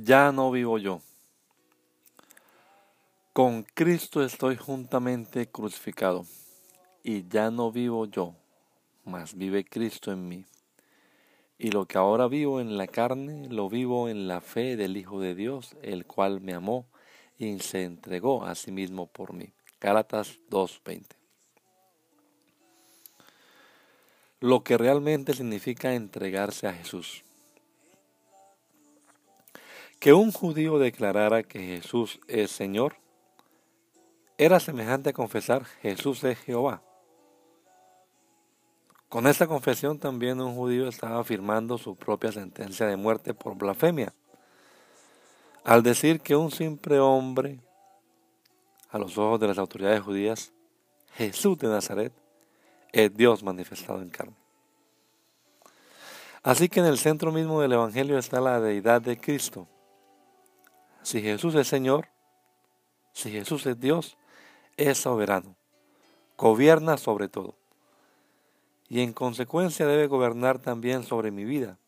Ya no vivo yo. Con Cristo estoy juntamente crucificado, y ya no vivo yo, mas vive Cristo en mí. Y lo que ahora vivo en la carne, lo vivo en la fe del Hijo de Dios, el cual me amó y se entregó a sí mismo por mí. Gálatas 2.20. Lo que realmente significa entregarse a Jesús. Que un judío declarara que Jesús es Señor era semejante a confesar Jesús es Jehová. Con esta confesión también un judío estaba afirmando su propia sentencia de muerte por blasfemia. Al decir que un simple hombre, a los ojos de las autoridades judías, Jesús de Nazaret, es Dios manifestado en carne. Así que en el centro mismo del Evangelio está la deidad de Cristo si Jesús es Señor, si Jesús es Dios, es soberano, gobierna sobre todo. Y en consecuencia debe gobernar también sobre mi vida.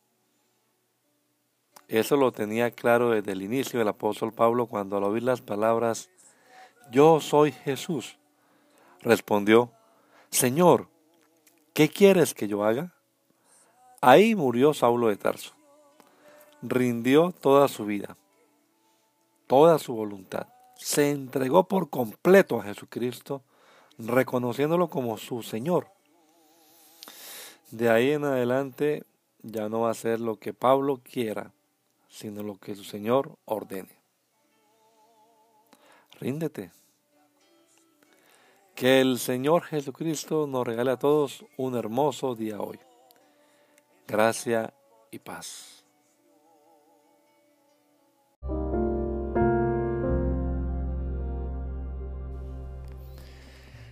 Eso lo tenía claro desde el inicio el apóstol Pablo cuando al oír las palabras, Yo soy Jesús, respondió, Señor, ¿qué quieres que yo haga? Ahí murió Saulo de Tarso. Rindió toda su vida toda su voluntad. Se entregó por completo a Jesucristo, reconociéndolo como su Señor. De ahí en adelante ya no va a ser lo que Pablo quiera, sino lo que su Señor ordene. Ríndete. Que el Señor Jesucristo nos regale a todos un hermoso día hoy. Gracia y paz.